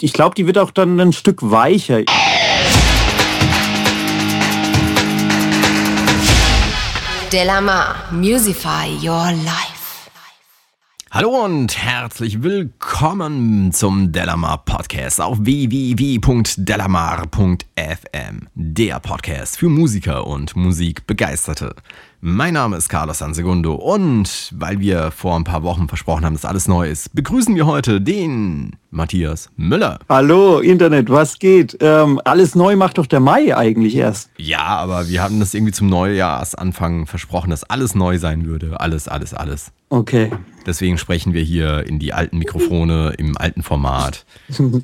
ich glaube, die wird auch dann ein Stück weicher. Delamar, Musify Your Life. Hallo und herzlich willkommen zum Delamar Podcast auf www.delamar.fm, der Podcast für Musiker und Musikbegeisterte. Mein Name ist Carlos Sansegundo und weil wir vor ein paar Wochen versprochen haben, dass alles neu ist, begrüßen wir heute den Matthias Müller. Hallo Internet, was geht? Ähm, alles neu macht doch der Mai eigentlich erst. Ja, aber wir hatten das irgendwie zum Neujahrsanfang versprochen, dass alles neu sein würde. Alles, alles, alles. Okay. Deswegen sprechen wir hier in die alten Mikrofone im alten Format.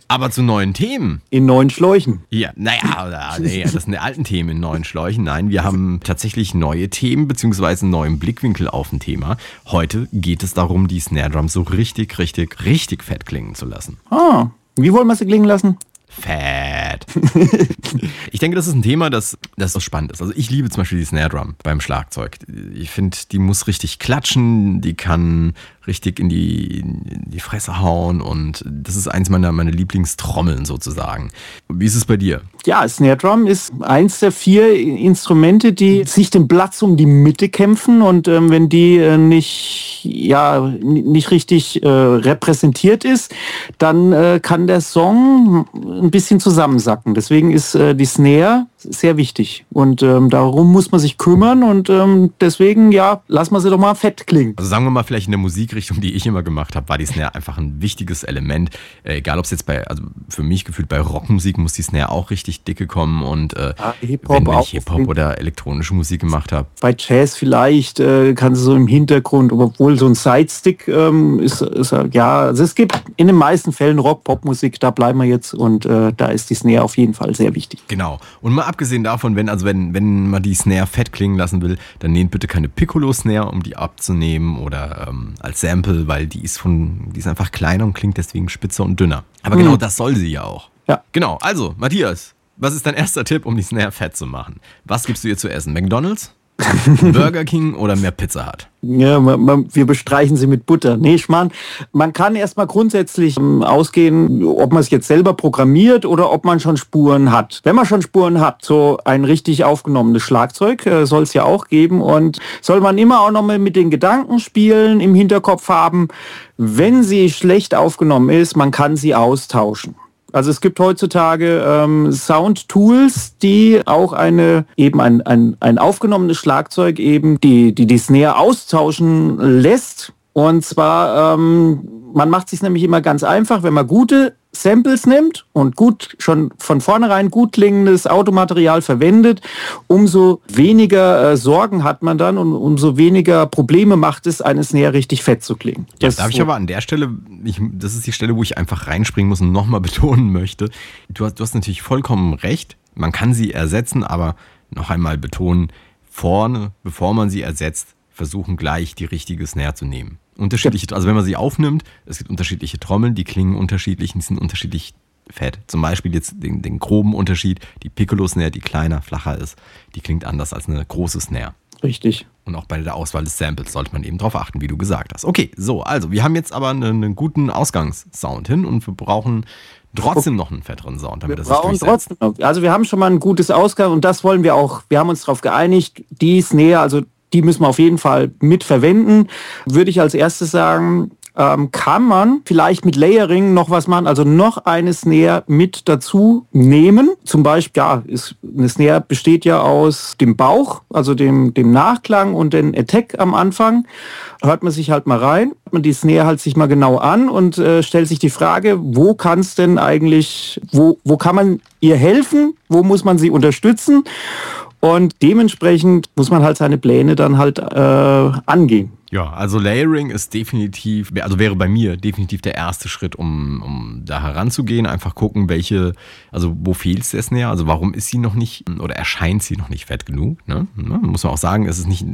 Aber zu neuen Themen. In neuen Schläuchen. Ja, naja, nee, das sind die alten Themen in neuen Schläuchen. Nein, wir haben tatsächlich neue Themen beziehungsweise einen neuen Blickwinkel auf ein Thema. Heute geht es darum, die Snare Drum so richtig, richtig, richtig fett klingen zu lassen. Ah, wie wollen wir sie klingen lassen? Fett. ich denke, das ist ein Thema, das, das spannend ist. Also ich liebe zum Beispiel die Snare Drum beim Schlagzeug. Ich finde, die muss richtig klatschen, die kann richtig in die, in die Fresse hauen und das ist eins meiner, meiner Lieblingstrommeln sozusagen. Wie ist es bei dir? Ja, Snare Drum ist eins der vier Instrumente, die sich den Platz um die Mitte kämpfen und ähm, wenn die äh, nicht, ja, nicht richtig äh, repräsentiert ist, dann äh, kann der Song ein bisschen zusammensacken. Deswegen ist äh, die Snare sehr wichtig und ähm, darum muss man sich kümmern und ähm, deswegen, ja, lass mal sie doch mal fett klingen. Also sagen wir mal vielleicht in der Musikrichtung, die ich immer gemacht habe, war die Snare einfach ein wichtiges Element. Äh, egal, ob es jetzt bei, also für mich gefühlt bei Rockmusik muss die Snare auch richtig dicke kommen und äh, Hip-Hop wenn, wenn ich Hip-Hop oder elektronische Musik gemacht habe. Bei Jazz vielleicht äh, kann sie so im Hintergrund, obwohl so ein Sidestick ähm, ist, ist ja, also es gibt in den meisten Fällen Rock, Popmusik, da bleiben wir jetzt und äh, da ist die Snare auf jeden Fall sehr wichtig. Genau. Und mal abgesehen davon, wenn, also wenn, wenn man die Snare fett klingen lassen will, dann nehmt bitte keine Piccolo-Snare, um die abzunehmen oder ähm, als Sample, weil die ist von, die ist einfach kleiner und klingt deswegen spitzer und dünner. Aber genau das soll sie ja auch. Ja. Genau. Also, Matthias, was ist dein erster Tipp, um die Snare fett zu machen? Was gibst du ihr zu essen? McDonalds? Burger King oder mehr Pizza Hut? Ja, man, man, wir bestreichen sie mit Butter. Nee, ich mein, man kann erstmal grundsätzlich ähm, ausgehen, ob man es jetzt selber programmiert oder ob man schon Spuren hat. Wenn man schon Spuren hat, so ein richtig aufgenommenes Schlagzeug äh, soll es ja auch geben und soll man immer auch nochmal mit den Gedanken spielen, im Hinterkopf haben, wenn sie schlecht aufgenommen ist, man kann sie austauschen. Also es gibt heutzutage ähm, Sound-Tools, die auch eine eben ein, ein, ein aufgenommenes Schlagzeug eben die die, die Snare austauschen lässt. Und zwar, ähm, man macht sich nämlich immer ganz einfach, wenn man gute Samples nimmt und gut schon von vornherein gut klingendes Automaterial verwendet, umso weniger äh, Sorgen hat man dann und umso weniger Probleme macht es, eine Snare richtig fett zu klingen. Ja, Das darf ich so- aber an der Stelle, ich, das ist die Stelle, wo ich einfach reinspringen muss und nochmal betonen möchte. Du hast, du hast natürlich vollkommen recht. Man kann sie ersetzen, aber noch einmal betonen, vorne, bevor man sie ersetzt, versuchen gleich die richtige Snare zu nehmen. Unterschiedliche, also wenn man sie aufnimmt, es gibt unterschiedliche Trommeln, die klingen unterschiedlich und sind unterschiedlich fett. Zum Beispiel jetzt den, den groben Unterschied, die Piccolo-Snare, die kleiner, flacher ist, die klingt anders als eine große Snare. Richtig. Und auch bei der Auswahl des Samples sollte man eben darauf achten, wie du gesagt hast. Okay, so, also wir haben jetzt aber einen, einen guten Ausgangssound hin und wir brauchen trotzdem noch einen fetteren Sound, damit Wir das brauchen trotzdem noch. Also wir haben schon mal ein gutes Ausgang und das wollen wir auch. Wir haben uns darauf geeinigt, die Snare, also die müssen wir auf jeden Fall mit verwenden. Würde ich als erstes sagen, ähm, kann man vielleicht mit Layering noch was machen, also noch eine Snare mit dazu nehmen. Zum Beispiel, ja, ist, eine Snare besteht ja aus dem Bauch, also dem, dem Nachklang und den Attack am Anfang. Hört man sich halt mal rein, man die Snare halt sich mal genau an und äh, stellt sich die Frage, wo kann es denn eigentlich, wo, wo kann man ihr helfen, wo muss man sie unterstützen? Und dementsprechend muss man halt seine Pläne dann halt äh, angehen. Ja, also Layering ist definitiv, also wäre bei mir definitiv der erste Schritt, um, um da heranzugehen. Einfach gucken, welche, also wo fehlt es der Snare? Also warum ist sie noch nicht oder erscheint sie noch nicht fett genug? Ne? Ne? Muss man auch sagen, es ist nicht,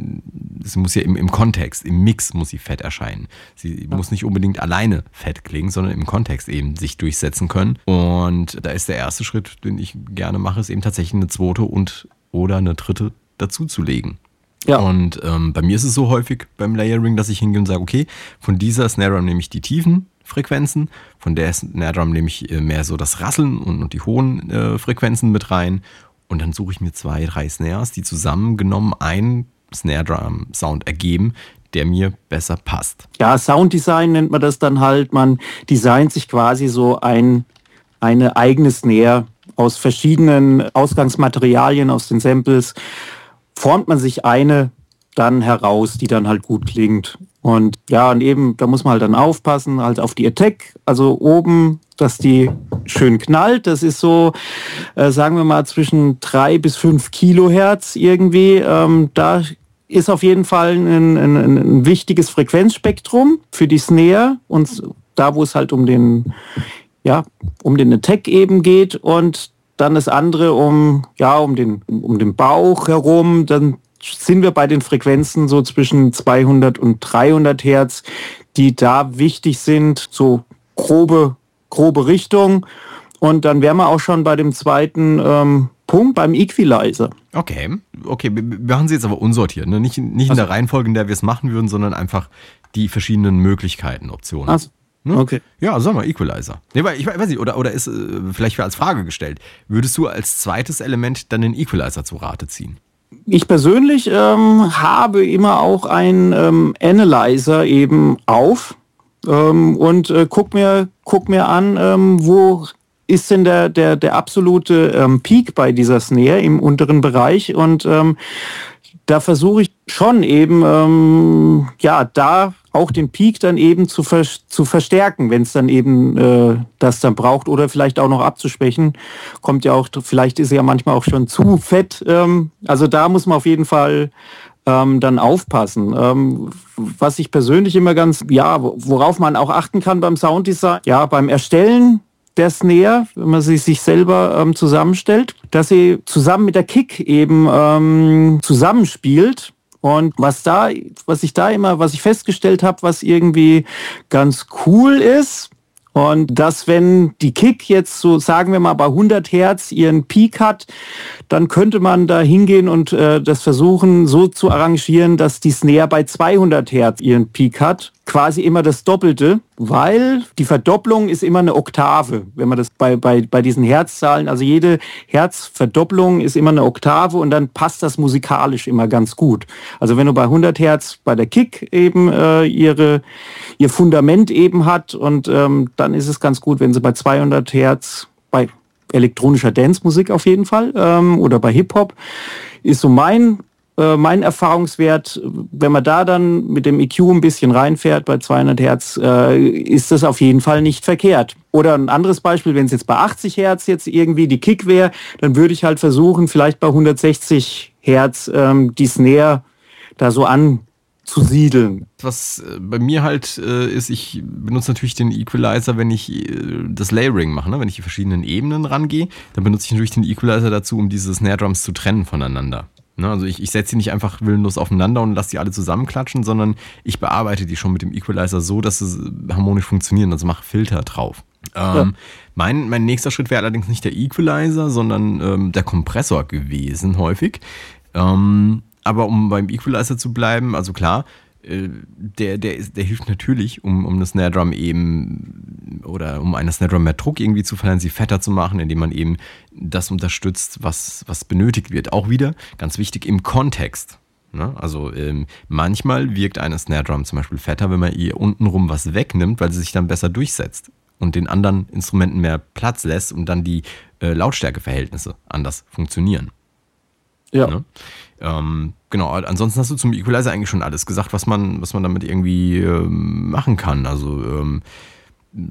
es muss ja im, im Kontext, im Mix muss sie fett erscheinen. Sie muss nicht unbedingt alleine fett klingen, sondern im Kontext eben sich durchsetzen können. Und da ist der erste Schritt, den ich gerne mache, ist eben tatsächlich eine zweite und oder eine dritte dazuzulegen. Ja. Und ähm, bei mir ist es so häufig beim Layering, dass ich hingehe und sage, okay, von dieser Snare Drum nehme ich die Tiefen, Frequenzen. Von der Snare Drum nehme ich äh, mehr so das Rasseln und, und die hohen äh, Frequenzen mit rein. Und dann suche ich mir zwei, drei Snares, die zusammengenommen einen Snare Drum Sound ergeben, der mir besser passt. Ja, Sounddesign nennt man das dann halt. Man designt sich quasi so ein, eine eigene Snare aus verschiedenen Ausgangsmaterialien, aus den Samples, formt man sich eine dann heraus, die dann halt gut klingt. Und ja, und eben, da muss man halt dann aufpassen, halt auf die Attack, also oben, dass die schön knallt. Das ist so, äh, sagen wir mal, zwischen drei bis fünf Kilohertz irgendwie. Ähm, da ist auf jeden Fall ein, ein, ein wichtiges Frequenzspektrum für die Snare und da, wo es halt um den, ja, um den Attack eben geht und dann das andere um, ja, um den, um den Bauch herum, dann sind wir bei den Frequenzen so zwischen 200 und 300 Hertz, die da wichtig sind, so grobe, grobe Richtung. Und dann wären wir auch schon bei dem zweiten ähm, Punkt, beim Equalizer. Okay, okay, wir machen sie jetzt aber unsortiert, ne? nicht, nicht in also. der Reihenfolge, in der wir es machen würden, sondern einfach die verschiedenen Möglichkeiten, Optionen. Also. Ne? Okay. Ja, sag mal, Equalizer. Nee, weil ich weiß nicht, oder, oder ist äh, vielleicht als Frage gestellt, würdest du als zweites Element dann den Equalizer zu Rate ziehen? Ich persönlich ähm, habe immer auch einen ähm, Analyzer eben auf ähm, und äh, guck, mir, guck mir an, ähm, wo ist denn der, der, der absolute ähm, Peak bei dieser Snare im unteren Bereich und ähm, da versuche ich schon eben, ja, da auch den Peak dann eben zu, ver zu verstärken, wenn es dann eben äh, das dann braucht oder vielleicht auch noch abzuschwächen. Kommt ja auch, vielleicht ist er ja manchmal auch schon zu fett. Ähm, also da muss man auf jeden Fall ähm, dann aufpassen. Ähm, was ich persönlich immer ganz, ja, worauf man auch achten kann beim Sounddesign, ja, beim Erstellen der Snare, wenn man sie sich selber ähm, zusammenstellt, dass sie zusammen mit der Kick eben ähm, zusammenspielt und was da, was ich da immer, was ich festgestellt habe, was irgendwie ganz cool ist, und dass wenn die Kick jetzt so, sagen wir mal, bei 100 Hertz ihren Peak hat, dann könnte man da hingehen und äh, das versuchen so zu arrangieren, dass die Snare bei 200 Hertz ihren Peak hat quasi immer das Doppelte, weil die Verdopplung ist immer eine Oktave, wenn man das bei, bei, bei diesen Herzzahlen, also jede Herzverdopplung ist immer eine Oktave und dann passt das musikalisch immer ganz gut. Also wenn du bei 100 Hertz bei der Kick eben äh, ihre, ihr Fundament eben hat und ähm, dann ist es ganz gut, wenn sie bei 200 Hertz bei elektronischer Dancemusik auf jeden Fall ähm, oder bei Hip-Hop ist so mein äh, mein Erfahrungswert, wenn man da dann mit dem EQ ein bisschen reinfährt bei 200 Hertz, äh, ist das auf jeden Fall nicht verkehrt. Oder ein anderes Beispiel, wenn es jetzt bei 80 Hertz jetzt irgendwie die Kick wäre, dann würde ich halt versuchen, vielleicht bei 160 Hertz ähm, die Snare da so an zu siedeln. Was äh, bei mir halt äh, ist, ich benutze natürlich den Equalizer, wenn ich äh, das Layering mache, ne? wenn ich die verschiedenen Ebenen rangehe, dann benutze ich natürlich den Equalizer dazu, um diese Snare Drums zu trennen voneinander. Ne? Also ich, ich setze sie nicht einfach willenlos aufeinander und lasse die alle zusammenklatschen, sondern ich bearbeite die schon mit dem Equalizer so, dass sie harmonisch funktionieren. Also mache Filter drauf. Ähm, ja. mein, mein nächster Schritt wäre allerdings nicht der Equalizer, sondern ähm, der Kompressor gewesen, häufig. Ähm, aber um beim Equalizer zu bleiben, also klar, der, der, ist, der hilft natürlich, um, um eine Snare Drum eben oder um einer Snare Drum mehr Druck irgendwie zu verleihen, sie fetter zu machen, indem man eben das unterstützt, was, was benötigt wird. Auch wieder ganz wichtig im Kontext. Ne? Also ähm, manchmal wirkt eine Snare Drum zum Beispiel fetter, wenn man ihr untenrum was wegnimmt, weil sie sich dann besser durchsetzt und den anderen Instrumenten mehr Platz lässt und dann die äh, Lautstärkeverhältnisse anders funktionieren. Ja. Ne? Ähm, genau, ansonsten hast du zum Equalizer eigentlich schon alles gesagt, was man, was man damit irgendwie ähm, machen kann. Also ähm,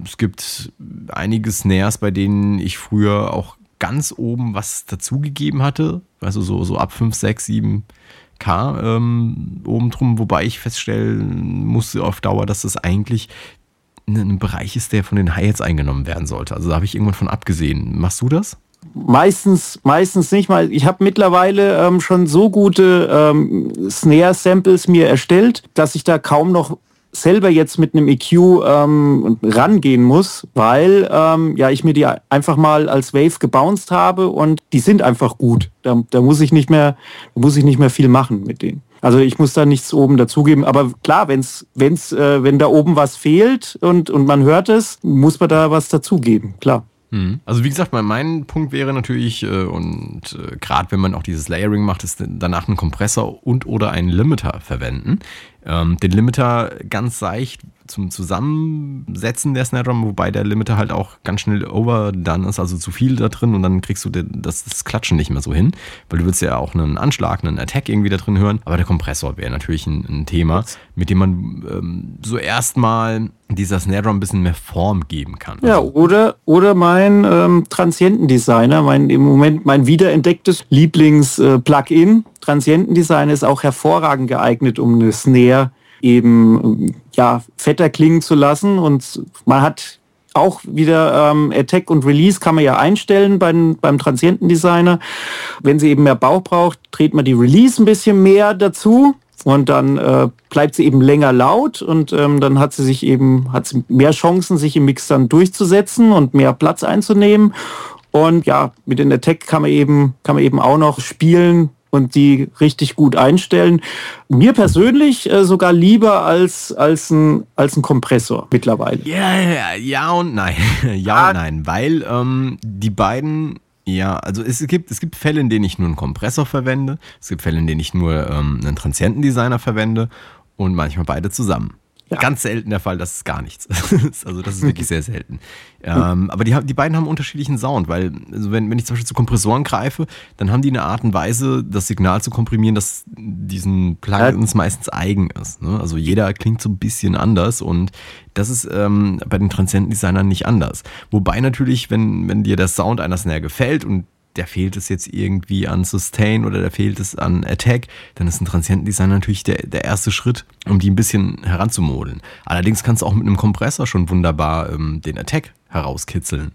es gibt einige Snares, bei denen ich früher auch ganz oben was dazugegeben hatte. Also so, so ab 5, 6, 7 K ähm, oben drum, wobei ich feststellen musste auf Dauer, dass das eigentlich ein Bereich ist, der von den Hi-Hats eingenommen werden sollte. Also da habe ich irgendwann von abgesehen. Machst du das? Meistens, meistens nicht mal. Ich habe mittlerweile ähm, schon so gute ähm, Snare-Samples mir erstellt, dass ich da kaum noch selber jetzt mit einem EQ ähm, rangehen muss, weil ähm, ja ich mir die einfach mal als Wave gebounced habe und die sind einfach gut. Da, da muss ich nicht mehr, muss ich nicht mehr viel machen mit denen. Also ich muss da nichts oben dazugeben. Aber klar, wenn's, wenn's, äh, wenn da oben was fehlt und, und man hört es, muss man da was dazugeben, klar. Mhm. Also wie gesagt, mein, mein Punkt wäre natürlich, äh, und äh, gerade wenn man auch dieses Layering macht, ist danach einen Kompressor und oder einen Limiter verwenden. Ähm, den Limiter ganz seicht zum Zusammensetzen der Snare Drum, wobei der Limiter halt auch ganz schnell overdone ist, also zu viel da drin und dann kriegst du das, das Klatschen nicht mehr so hin, weil du willst ja auch einen Anschlag, einen Attack irgendwie da drin hören, aber der Kompressor wäre natürlich ein, ein, Thema, mit dem man ähm, so erstmal dieser Snare Drum ein bisschen mehr Form geben kann. Ja, also, oder, oder mein ähm, Transientendesigner, mein im Moment mein wiederentdecktes Lieblings-Plugin, äh, Transientendesigner ist auch hervorragend geeignet, um eine Snare eben ja fetter klingen zu lassen. Und man hat auch wieder ähm, Attack und Release kann man ja einstellen beim, beim Transientendesigner. Wenn sie eben mehr Bauch braucht, dreht man die Release ein bisschen mehr dazu und dann äh, bleibt sie eben länger laut und ähm, dann hat sie sich eben hat sie mehr Chancen, sich im Mix dann durchzusetzen und mehr Platz einzunehmen. Und ja, mit den Attack kann man eben kann man eben auch noch spielen und die richtig gut einstellen. Mir persönlich äh, sogar lieber als, als, ein, als ein Kompressor mittlerweile. Ja, ja, ja und nein. ja und ah. nein, weil ähm, die beiden ja, also es gibt, es gibt Fälle, in denen ich nur einen Kompressor verwende. Es gibt Fälle, in denen ich nur ähm, einen Transientendesigner verwende und manchmal beide zusammen. Ja. Ganz selten der Fall, das ist gar nichts. also das ist wirklich sehr selten. Ähm, aber die, die beiden haben unterschiedlichen Sound, weil also wenn, wenn ich zum Beispiel zu Kompressoren greife, dann haben die eine Art und Weise, das Signal zu komprimieren, das diesen Plugins meistens eigen ist. Ne? Also jeder klingt so ein bisschen anders und das ist ähm, bei den Transienten-Designern nicht anders. Wobei natürlich, wenn, wenn dir der Sound einer Snare gefällt und der fehlt es jetzt irgendwie an Sustain oder der fehlt es an Attack, dann ist ein Transientendesign natürlich der, der erste Schritt, um die ein bisschen heranzumodeln. Allerdings kannst du auch mit einem Kompressor schon wunderbar ähm, den Attack herauskitzeln.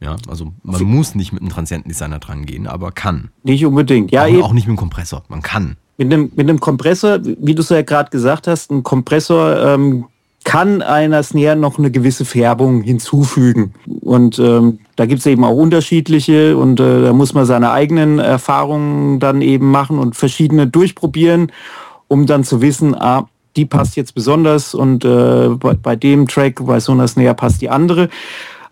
Ja, also man so. muss nicht mit einem Transientendesigner dran gehen, aber kann. Nicht unbedingt. Ja, auch, auch nicht mit einem Kompressor. Man kann. Mit einem, mit einem Kompressor, wie du es ja gerade gesagt hast, ein Kompressor ähm, kann einer Snare noch eine gewisse Färbung hinzufügen. Und ähm, da gibt es eben auch unterschiedliche und äh, da muss man seine eigenen Erfahrungen dann eben machen und verschiedene durchprobieren, um dann zu wissen, ah, die passt jetzt besonders und äh, bei, bei dem Track, bei so einer Snare passt die andere.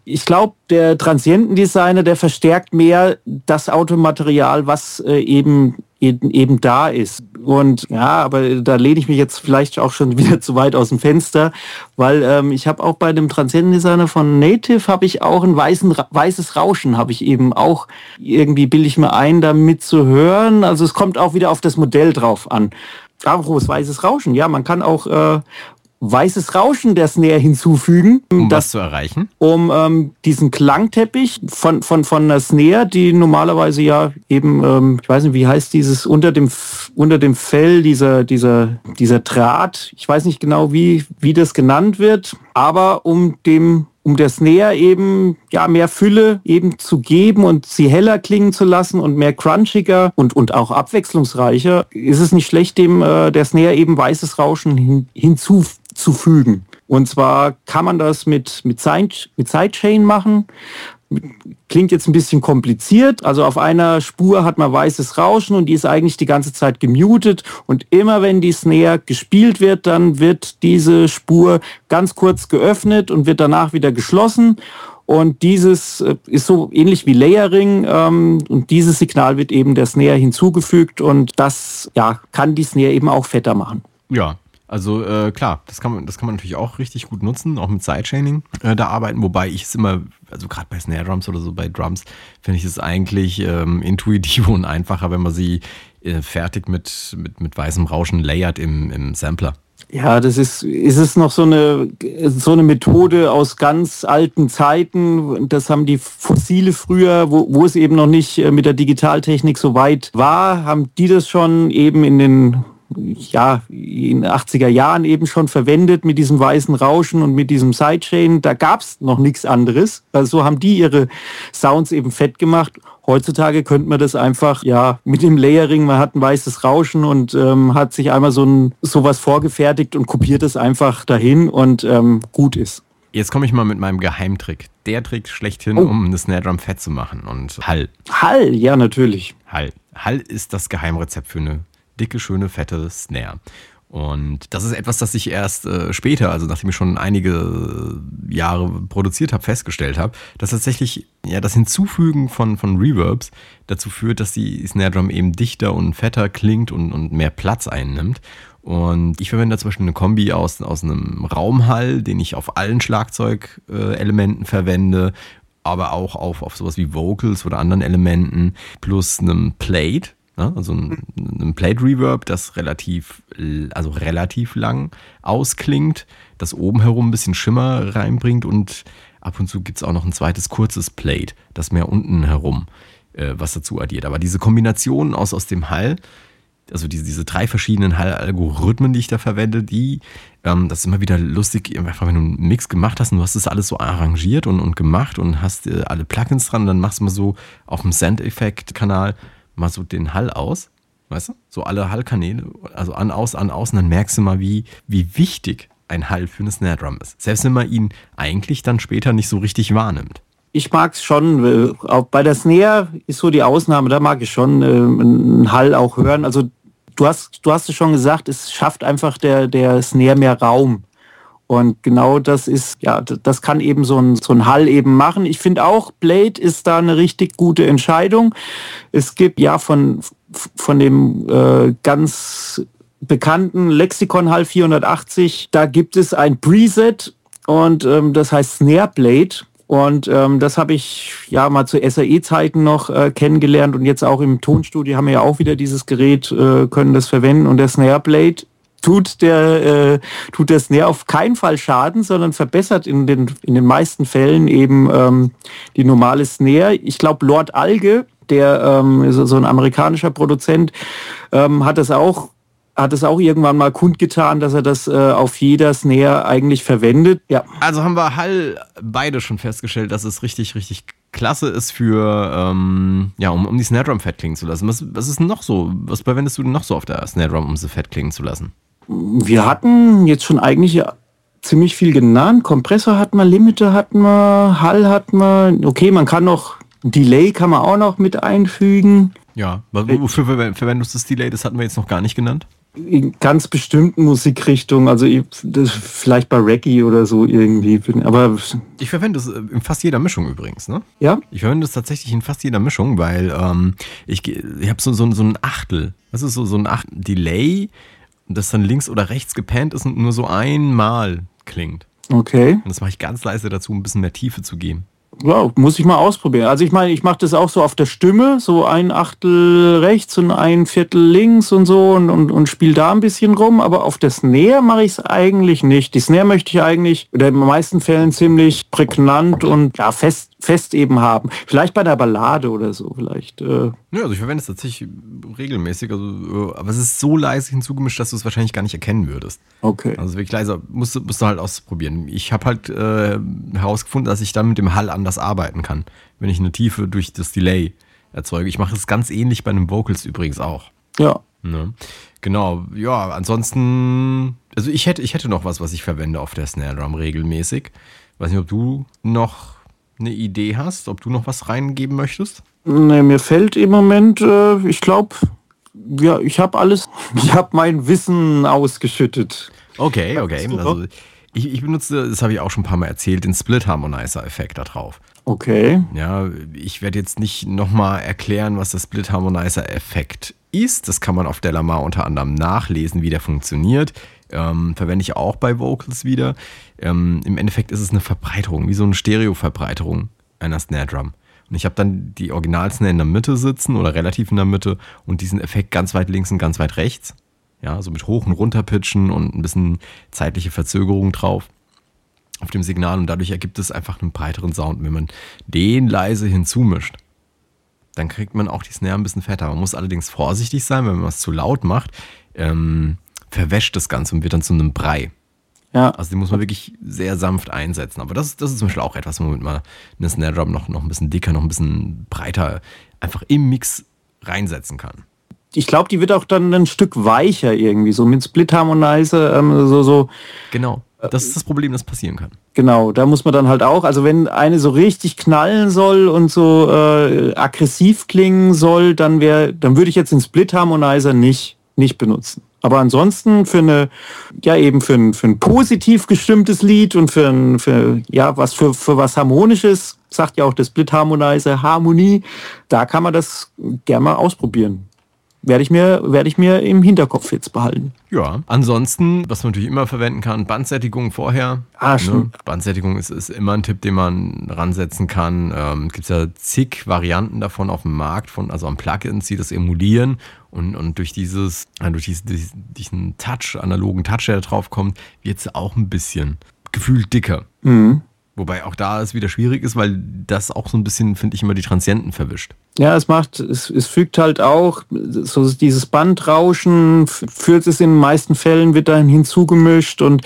Ich glaube, der Transientendesigner, der verstärkt mehr das Automaterial, was äh, eben eben, eben da ist. Und ja, aber da lehne ich mich jetzt vielleicht auch schon wieder zu weit aus dem Fenster, weil ähm, ich habe auch bei dem Transzendendesigner von Native habe ich auch ein weißen, weißes Rauschen, habe ich eben auch irgendwie bilde ich mir ein, damit zu hören. Also es kommt auch wieder auf das Modell drauf an. Apropos weißes Rauschen, ja, man kann auch äh, weißes Rauschen der Snare hinzufügen. Um das, was zu erreichen? Um ähm, diesen Klangteppich von, von, von der Snare, die normalerweise ja eben, ähm, ich weiß nicht, wie heißt dieses, unter dem, unter dem Fell, dieser, dieser, dieser Draht, ich weiß nicht genau, wie, wie das genannt wird, aber um dem um der Snare eben ja mehr Fülle eben zu geben und sie heller klingen zu lassen und mehr crunchiger und, und auch abwechslungsreicher, ist es nicht schlecht, dem äh, der Snare eben weißes Rauschen hin, hinzu, zu fügen. Und zwar kann man das mit, mit, Side, mit Sidechain machen. Klingt jetzt ein bisschen kompliziert. Also auf einer Spur hat man weißes Rauschen und die ist eigentlich die ganze Zeit gemutet. Und immer wenn die Snare gespielt wird, dann wird diese Spur ganz kurz geöffnet und wird danach wieder geschlossen. Und dieses äh, ist so ähnlich wie Layering ähm, und dieses Signal wird eben der Snare hinzugefügt und das ja, kann die Snare eben auch fetter machen. Ja, also äh, klar, das kann, man, das kann man natürlich auch richtig gut nutzen, auch mit Sidechaining äh, da arbeiten, wobei ich es immer, also gerade bei Snare Drums oder so bei Drums, finde ich es eigentlich ähm, intuitiv und einfacher, wenn man sie äh, fertig mit, mit, mit weißem Rauschen layert im, im Sampler. Ja, das ist, ist es noch so eine, so eine Methode aus ganz alten Zeiten. Das haben die Fossile früher, wo, wo es eben noch nicht äh, mit der Digitaltechnik so weit war, haben die das schon eben in den ja, in 80er Jahren eben schon verwendet mit diesem weißen Rauschen und mit diesem Sidechain. Da gab es noch nichts anderes. Also so haben die ihre Sounds eben fett gemacht. Heutzutage könnte man das einfach, ja, mit dem Layering, man hat ein weißes Rauschen und ähm, hat sich einmal so ein, sowas vorgefertigt und kopiert es einfach dahin und ähm, gut ist. Jetzt komme ich mal mit meinem Geheimtrick. Der Trick schlechthin, oh. um eine Snare Drum fett zu machen und Hall. Hall, ja, natürlich. Hall. Hall ist das Geheimrezept für eine dicke, schöne, fette Snare. Und das ist etwas, das ich erst äh, später, also nachdem ich schon einige Jahre produziert habe, festgestellt habe, dass tatsächlich ja das Hinzufügen von, von Reverbs dazu führt, dass die Snare Drum eben dichter und fetter klingt und, und mehr Platz einnimmt. Und ich verwende da zum Beispiel eine Kombi aus, aus einem Raumhall, den ich auf allen Schlagzeugelementen verwende, aber auch auf, auf sowas wie Vocals oder anderen Elementen, plus einem Plate, Ne? Also ein, ein Plate Reverb, das relativ, also relativ lang ausklingt, das oben herum ein bisschen Schimmer reinbringt und ab und zu gibt es auch noch ein zweites kurzes Plate, das mehr unten herum äh, was dazu addiert. Aber diese Kombination aus, aus dem Hall, also diese, diese drei verschiedenen Hall-Algorithmen, die ich da verwende, die, ähm, das ist immer wieder lustig, einfach wenn du einen Mix gemacht hast und du hast das alles so arrangiert und, und gemacht und hast äh, alle Plugins dran, dann machst du mal so auf dem Send-Effekt-Kanal mal so den Hall aus, weißt du? So alle Hallkanäle, also an, aus, an, aus, und dann merkst du mal, wie, wie wichtig ein Hall für eine Snare Drum ist. Selbst wenn man ihn eigentlich dann später nicht so richtig wahrnimmt. Ich mag es schon. Auch bei der Snare ist so die Ausnahme, da mag ich schon äh, einen Hall auch hören. Also du hast, du hast es schon gesagt, es schafft einfach der, der Snare mehr Raum. Und genau das ist, ja, das kann eben so ein, so ein Hall eben machen. Ich finde auch, Blade ist da eine richtig gute Entscheidung. Es gibt ja von, von dem äh, ganz bekannten Lexikon Hall 480, da gibt es ein Preset und ähm, das heißt Snare Blade. Und ähm, das habe ich ja mal zu SAE-Zeiten noch äh, kennengelernt und jetzt auch im Tonstudio haben wir ja auch wieder dieses Gerät, äh, können das verwenden. Und der Snare Blade tut der, äh, tut der Snare auf keinen Fall Schaden, sondern verbessert in den, in den meisten Fällen eben ähm, die normale Snare. Ich glaube, Lord Alge, der ähm, so, ein amerikanischer Produzent, ähm, hat das auch hat es auch irgendwann mal kundgetan, dass er das äh, auf jeder Snare eigentlich verwendet. Ja. Also haben wir Hall beide schon festgestellt, dass es richtig, richtig klasse ist für, ähm, ja, um, um die Snare Drum fett klingen zu lassen. Was, was ist noch so? Was verwendest du denn noch so auf der Snare Drum, um sie fett klingen zu lassen? Wir hatten jetzt schon eigentlich ziemlich viel genannt. Kompressor hatten wir, Limiter hatten wir, Hall hatten wir. Okay, man kann noch, Delay kann man auch noch mit einfügen. Ja, wofür verwendest du das Delay? Das hatten wir jetzt noch gar nicht genannt. In ganz bestimmten Musikrichtungen, also vielleicht bei Reggae oder so irgendwie. Aber ich verwende es in fast jeder Mischung übrigens, ne? Ja. Ich verwende es tatsächlich in fast jeder Mischung, weil ähm, ich, ich habe so, so, so ein Achtel. Das ist so, so ein Achtel Delay das dann links oder rechts gepannt ist und nur so einmal klingt. Okay. Und das mache ich ganz leise dazu, um ein bisschen mehr Tiefe zu geben. Ja, muss ich mal ausprobieren. Also ich meine, ich mache das auch so auf der Stimme, so ein Achtel rechts und ein Viertel links und so und, und, und spiele da ein bisschen rum, aber auf der Snare mache ich es eigentlich nicht. Die Snare möchte ich eigentlich, oder in den meisten Fällen ziemlich prägnant und ja, fest fest eben haben. Vielleicht bei der Ballade oder so, vielleicht. Äh. Ja, also ich verwende es tatsächlich regelmäßig, also, äh, aber es ist so leise hinzugemischt, dass du es wahrscheinlich gar nicht erkennen würdest. Okay. Also wirklich leiser, musst, musst du halt ausprobieren. Ich habe halt äh, herausgefunden, dass ich dann mit dem Hall anders arbeiten kann, wenn ich eine Tiefe durch das Delay erzeuge. Ich mache es ganz ähnlich bei den Vocals übrigens auch. Ja. Ne? Genau, ja, ansonsten, also ich hätte, ich hätte noch was, was ich verwende auf der Snare Drum regelmäßig. Weiß nicht, ob du noch eine Idee hast, ob du noch was reingeben möchtest? Nee, mir fällt im Moment, äh, ich glaube, ja, ich habe alles, ich habe mein Wissen ausgeschüttet. Okay, okay. Also, ich, ich benutze, das habe ich auch schon ein paar Mal erzählt, den Split-Harmonizer-Effekt da drauf. Okay. Ja, ich werde jetzt nicht nochmal erklären, was der Split-Harmonizer-Effekt ist. Das kann man auf Delamar unter anderem nachlesen, wie der funktioniert. Ähm, verwende ich auch bei Vocals wieder. Ähm, Im Endeffekt ist es eine Verbreiterung, wie so eine Stereo-Verbreiterung einer Snare Drum. Und ich habe dann die Original-Snare in der Mitte sitzen oder relativ in der Mitte und diesen Effekt ganz weit links und ganz weit rechts. Ja, so mit hoch und runter pitchen und ein bisschen zeitliche Verzögerung drauf auf dem Signal und dadurch ergibt es einfach einen breiteren Sound. Wenn man den leise hinzumischt, dann kriegt man auch die Snare ein bisschen fetter. Man muss allerdings vorsichtig sein, wenn man es zu laut macht. Ähm, verwäscht das Ganze und wird dann zu einem Brei. Ja. Also die muss man wirklich sehr sanft einsetzen. Aber das, das ist zum Beispiel auch etwas, womit man eine Snare Drum noch, noch ein bisschen dicker, noch ein bisschen breiter einfach im Mix reinsetzen kann. Ich glaube, die wird auch dann ein Stück weicher irgendwie, so mit Split Harmonizer, ähm, so, so. Genau. Das ist das Problem, das passieren kann. Genau, da muss man dann halt auch, also wenn eine so richtig knallen soll und so äh, aggressiv klingen soll, dann wäre, dann würde ich jetzt den Split Harmonizer nicht nicht benutzen. Aber ansonsten für eine, ja eben für ein, für ein positiv gestimmtes Lied und für, ein, für ja, was für, für was Harmonisches, sagt ja auch der Split Harmonizer Harmonie, da kann man das gerne mal ausprobieren werde ich mir, werde ich mir im Hinterkopf jetzt behalten. Ja, ansonsten, was man natürlich immer verwenden kann, Bandsättigung vorher. Ah. Ne? Bandsättigung ist, ist immer ein Tipp, den man ransetzen kann. Ähm, Gibt es ja zig Varianten davon auf dem Markt, von, also an Plugins, die das emulieren. Und, und durch dieses, durch diesen, diesen Touch, analogen Touch, der da drauf kommt, wird es auch ein bisschen gefühlt dicker. Mhm. Wobei auch da es wieder schwierig ist, weil das auch so ein bisschen, finde ich, immer die Transienten verwischt. Ja, es macht, es, es fügt halt auch so dieses Bandrauschen, führt es in den meisten Fällen, wird dann hinzugemischt und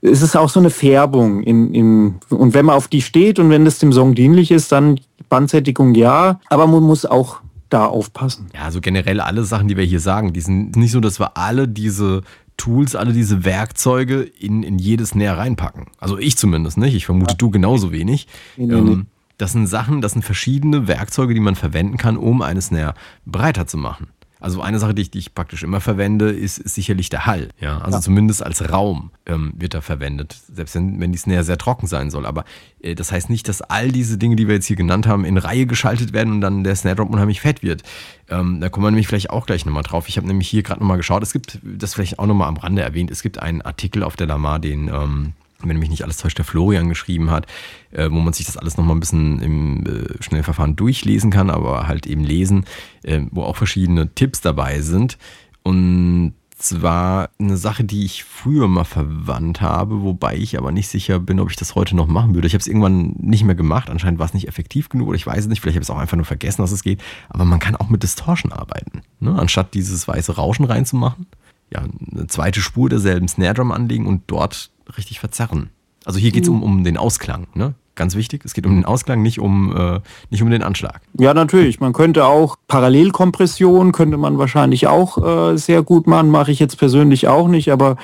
es ist auch so eine Färbung. In, in, und wenn man auf die steht und wenn das dem Song dienlich ist, dann Bandsättigung ja, aber man muss auch da aufpassen. Ja, also generell alle Sachen, die wir hier sagen, die sind nicht so, dass wir alle diese Tools, alle diese Werkzeuge in, in jedes Näher reinpacken. Also ich zumindest nicht. Ich vermute, ja. du genauso wenig. Nee, nee, ähm. Das sind Sachen, das sind verschiedene Werkzeuge, die man verwenden kann, um eine Snare breiter zu machen. Also eine Sache, die ich, die ich praktisch immer verwende, ist, ist sicherlich der Hall. Ja, also ja. zumindest als Raum ähm, wird er verwendet, selbst wenn, wenn die Snare sehr trocken sein soll. Aber äh, das heißt nicht, dass all diese Dinge, die wir jetzt hier genannt haben, in Reihe geschaltet werden und dann der Snare Drop unheimlich fett wird. Ähm, da kommen wir nämlich vielleicht auch gleich nochmal drauf. Ich habe nämlich hier gerade nochmal geschaut. Es gibt, das vielleicht auch nochmal am Rande erwähnt, es gibt einen Artikel auf der Lamar, den ähm, wenn mich nicht alles täuscht, der Florian geschrieben hat, äh, wo man sich das alles nochmal ein bisschen im äh, Schnellverfahren durchlesen kann, aber halt eben lesen, äh, wo auch verschiedene Tipps dabei sind. Und zwar eine Sache, die ich früher mal verwandt habe, wobei ich aber nicht sicher bin, ob ich das heute noch machen würde. Ich habe es irgendwann nicht mehr gemacht. Anscheinend war es nicht effektiv genug oder ich weiß es nicht. Vielleicht habe ich es auch einfach nur vergessen, dass es geht. Aber man kann auch mit Distortion arbeiten. Ne? Anstatt dieses weiße Rauschen reinzumachen, ja, eine zweite Spur derselben Snare Drum anlegen und dort richtig verzerren. Also hier geht es um, mhm. um den Ausklang, ne? Ganz wichtig, es geht um den Ausklang, nicht um, äh, nicht um den Anschlag. Ja, natürlich. Man könnte auch Parallelkompression, könnte man wahrscheinlich auch äh, sehr gut machen. Mache ich jetzt persönlich auch nicht, aber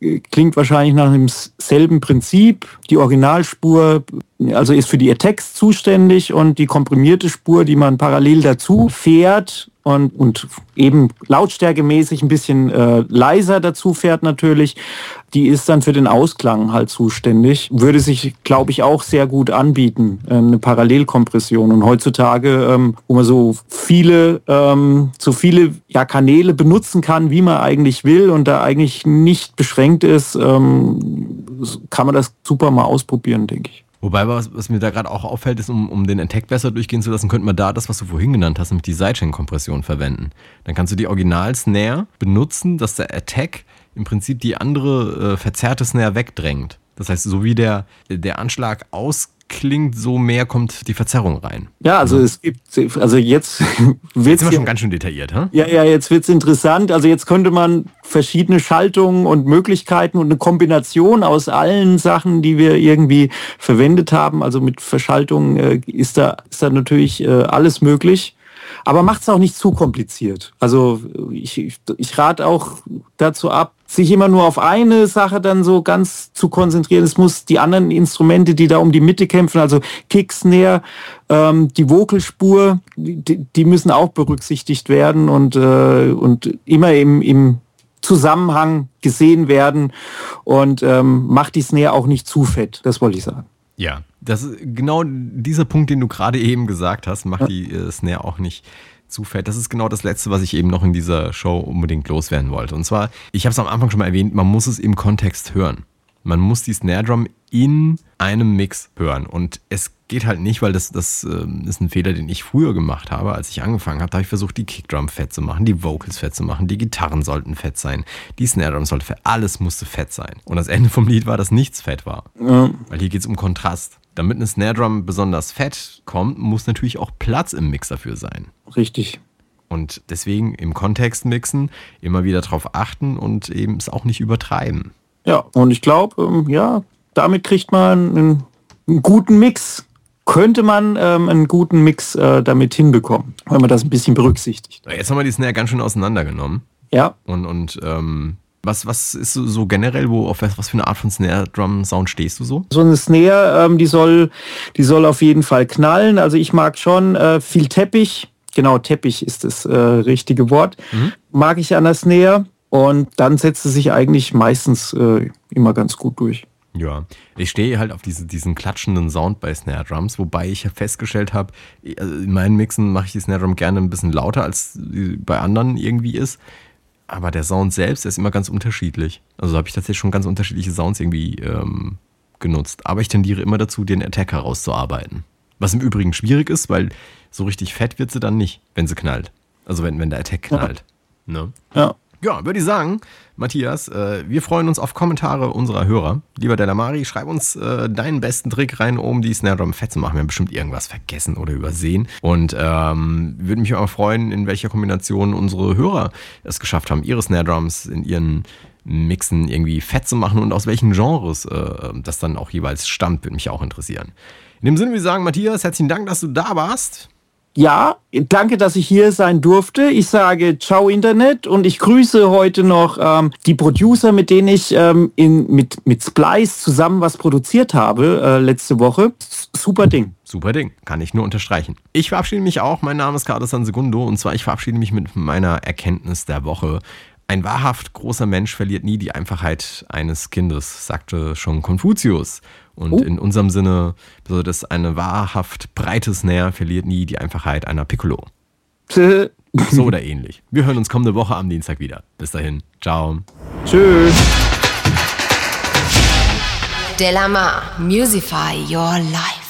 äh, klingt wahrscheinlich nach demselben Prinzip. Die Originalspur, also ist für die Attacks zuständig und die komprimierte Spur, die man parallel dazu fährt, und, und eben lautstärkemäßig ein bisschen äh, leiser dazu fährt natürlich, die ist dann für den Ausklang halt zuständig. Würde sich, glaube ich, auch sehr gut anbieten, äh, eine Parallelkompression. Und heutzutage, ähm, wo man so viele, ähm, so viele ja, Kanäle benutzen kann, wie man eigentlich will und da eigentlich nicht beschränkt ist, ähm, kann man das super mal ausprobieren, denke ich. Wobei, was, was mir da gerade auch auffällt, ist, um, um den Attack besser durchgehen zu lassen, könnte man da das, was du vorhin genannt hast, nämlich die Sidechain-Kompression verwenden. Dann kannst du die Original-Snare benutzen, dass der Attack im Prinzip die andere äh, verzerrte Snare wegdrängt. Das heißt, so wie der, der Anschlag aus klingt, so mehr kommt die Verzerrung rein. Ja, also es gibt, also jetzt wird es schon ganz schön detailliert, ha? Ja, ja, jetzt wird es interessant. Also jetzt könnte man verschiedene Schaltungen und Möglichkeiten und eine Kombination aus allen Sachen, die wir irgendwie verwendet haben. Also mit Verschaltung äh, ist da ist da natürlich äh, alles möglich. Aber macht es auch nicht zu kompliziert. Also ich, ich, ich rate auch dazu ab, sich immer nur auf eine Sache dann so ganz zu konzentrieren. Es muss die anderen Instrumente, die da um die Mitte kämpfen, also Kick, Snare, ähm, die Vokalspur, die, die, müssen auch berücksichtigt werden und, äh, und immer im, im Zusammenhang gesehen werden und ähm, macht die Snare auch nicht zu fett. Das wollte ich sagen. Ja, das genau dieser Punkt, den du gerade eben gesagt hast, macht ja. die äh, Snare auch nicht zu fett. Das ist genau das Letzte, was ich eben noch in dieser Show unbedingt loswerden wollte. Und zwar, ich habe es am Anfang schon mal erwähnt, man muss es im Kontext hören. Man muss die Snare Drum in einem Mix hören. Und es geht halt nicht, weil das, das äh, ist ein Fehler, den ich früher gemacht habe, als ich angefangen habe. Da habe ich versucht, die Kickdrum fett zu machen, die Vocals fett zu machen, die Gitarren sollten fett sein, die Snare Drum sollte fett, alles musste fett sein. Und das Ende vom Lied war, dass nichts fett war. Ja. Weil hier geht es um Kontrast. Damit eine Snare Drum besonders fett kommt, muss natürlich auch Platz im Mix dafür sein. Richtig. Und deswegen im Kontext mixen, immer wieder darauf achten und eben es auch nicht übertreiben. Ja, und ich glaube, ähm, ja, damit kriegt man einen, einen, guten Mix. Könnte man ähm, einen guten Mix äh, damit hinbekommen, wenn man das ein bisschen berücksichtigt. Jetzt haben wir die Snare ganz schön auseinandergenommen. Ja. Und, und ähm, was, was ist so, so generell, wo, auf was, was für eine Art von Snare-Drum-Sound stehst du so? So eine Snare, ähm, die, soll, die soll auf jeden Fall knallen. Also ich mag schon äh, viel Teppich genau, Teppich ist das äh, richtige Wort. Mhm. Mag ich an der Snare. Und dann setzt es sich eigentlich meistens äh, immer ganz gut durch. Ja, ich stehe halt auf diese, diesen klatschenden Sound bei Snare Drums, wobei ich ja festgestellt habe, also in meinen Mixen mache ich die Snare Drum gerne ein bisschen lauter, als bei anderen irgendwie ist. Aber der Sound selbst ist immer ganz unterschiedlich. Also habe ich tatsächlich schon ganz unterschiedliche Sounds irgendwie ähm, genutzt. Aber ich tendiere immer dazu, den Attack herauszuarbeiten. Was im Übrigen schwierig ist, weil so richtig fett wird sie dann nicht, wenn sie knallt. Also wenn, wenn der Attack knallt. Ja. Ne? ja. Ja, würde ich sagen, Matthias, äh, wir freuen uns auf Kommentare unserer Hörer. Lieber Delamari, schreib uns äh, deinen besten Trick rein, um die Snare Drum fett zu machen. Wir haben bestimmt irgendwas vergessen oder übersehen. Und ähm, würde mich auch freuen, in welcher Kombination unsere Hörer es geschafft haben, ihre Snare Drums in ihren Mixen irgendwie fett zu machen und aus welchen Genres äh, das dann auch jeweils stammt, würde mich auch interessieren. In dem Sinne, wir sagen, Matthias, herzlichen Dank, dass du da warst. Ja, danke, dass ich hier sein durfte. Ich sage Ciao Internet und ich grüße heute noch ähm, die Producer, mit denen ich ähm, in, mit, mit Splice zusammen was produziert habe äh, letzte Woche. Super Ding. Super Ding, kann ich nur unterstreichen. Ich verabschiede mich auch. Mein Name ist Carlos San Segundo und zwar ich verabschiede mich mit meiner Erkenntnis der Woche. Ein wahrhaft großer Mensch verliert nie die Einfachheit eines Kindes, sagte schon Konfuzius. Und oh. in unserem Sinne bedeutet es, eine wahrhaft breite Snare verliert nie die Einfachheit einer Piccolo. so oder ähnlich. Wir hören uns kommende Woche am Dienstag wieder. Bis dahin. Ciao. Tschüss. Delamar, Musify Your Life.